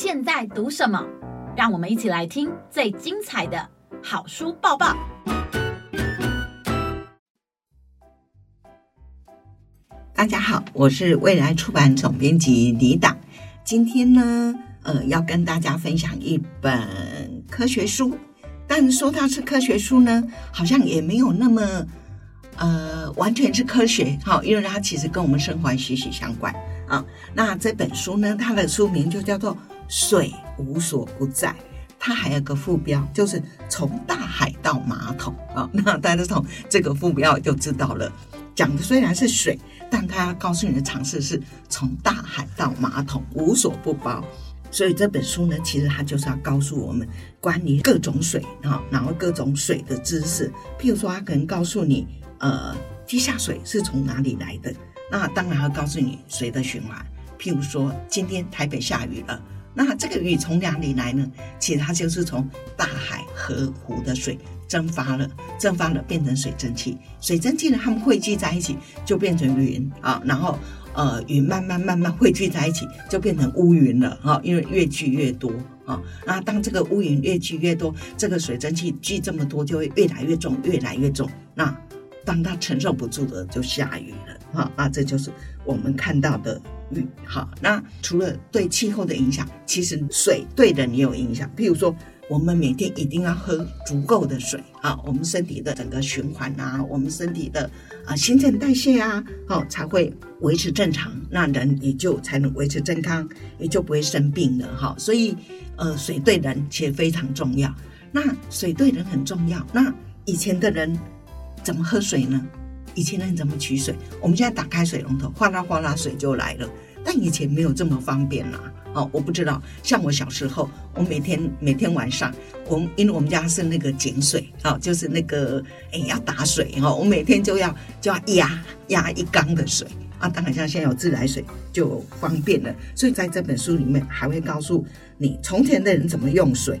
现在读什么？让我们一起来听最精彩的好书报报。大家好，我是未来出版总编辑李党。今天呢，呃，要跟大家分享一本科学书。但说它是科学书呢，好像也没有那么呃完全是科学哈，因为它其实跟我们生活息息相关啊。那这本书呢，它的书名就叫做《水无所不在》，它还有个副标，就是从大海到马桶啊。那大家从这个副标就知道了，讲的虽然是水，但它告诉你的尝试是从大海到马桶无所不包。所以这本书呢，其实它就是要告诉我们关于各种水哈，然后各种水的知识。譬如说，它可能告诉你，呃，地下水是从哪里来的。那当然要告诉你水的循环。譬如说，今天台北下雨了，那这个雨从哪里来呢？其实它就是从大海、河湖的水蒸发了，蒸发了变成水蒸气。水蒸气呢，它们汇聚在一起就变成云啊，然后。呃，云慢慢慢慢汇聚在一起，就变成乌云了哈。因为越聚越多啊，那当这个乌云越聚越多，这个水蒸气聚这么多，就会越来越重，越来越重。那当它承受不住的，就下雨了哈。那这就是我们看到的雨哈。那除了对气候的影响，其实水对人也有影响。譬如说。我们每天一定要喝足够的水啊，我们身体的整个循环啊，我们身体的啊新陈代谢啊，哦才会维持正常，那人也就才能维持健康，也就不会生病了哈。所以，呃，水对人其实非常重要。那水对人很重要。那以前的人怎么喝水呢？以前人怎么取水？我们现在打开水龙头，哗啦哗啦水就来了。但以前没有这么方便啦。哦，我不知道。像我小时候，我每天每天晚上，我们因为我们家是那个井水，哦，就是那个哎要打水哈，我每天就要就要压压一缸的水啊。当然像现在有自来水就方便了。所以在这本书里面还会告诉你从前的人怎么用水。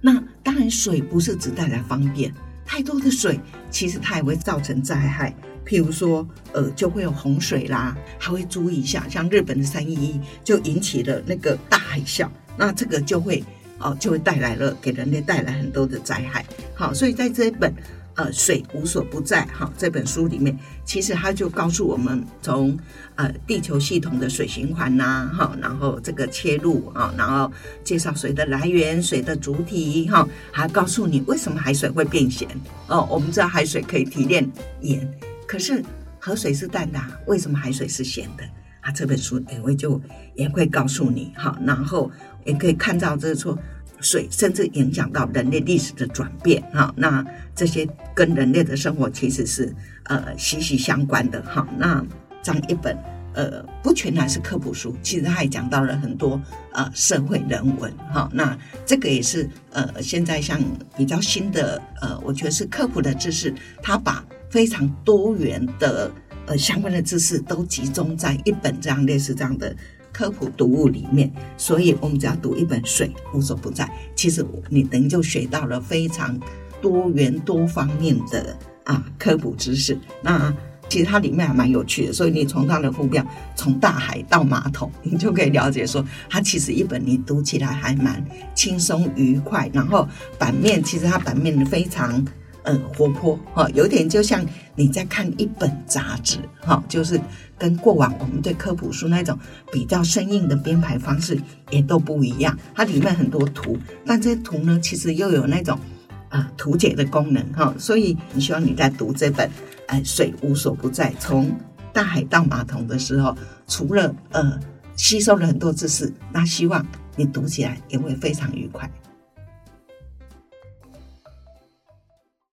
那当然水不是只带来方便，太多的水其实它也会造成灾害。譬如说，呃，就会有洪水啦，还会注意一下，像日本的三一一就引起了那个大海啸，那这个就会哦，就会带来了给人类带来很多的灾害。好，所以在这一本呃水无所不在哈这本书里面，其实它就告诉我们从呃地球系统的水循环呐，哈，然后这个切入啊，然后介绍水的来源、水的主体哈，还告诉你为什么海水会变咸哦。我们知道海水可以提炼盐。可是河水是淡的，为什么海水是咸的啊？这本书也会就也会告诉你哈，然后也可以看到这说水甚至影响到人类历史的转变哈。那这些跟人类的生活其实是呃息息相关的哈。那这样一本呃不全然是科普书，其实它也讲到了很多呃社会人文哈。那这个也是呃现在像比较新的呃，我觉得是科普的知识，它把非常多元的呃相关的知识都集中在一本这样类似这样的科普读物里面，所以我们只要读一本《水无所不在》，其实你等于就学到了非常多元多方面的啊科普知识。那其实它里面还蛮有趣的，所以你从它的副标“从大海到马桶”，你就可以了解说，它其实一本你读起来还蛮轻松愉快。然后版面其实它版面非常。呃，活泼哈，有点就像你在看一本杂志哈，就是跟过往我们对科普书那种比较生硬的编排方式也都不一样。它里面很多图，但这些图呢，其实又有那种啊图解的功能哈。所以，你希望你在读这本哎水无所不在，从大海到马桶的时候，除了呃吸收了很多知识，那希望你读起来也会非常愉快。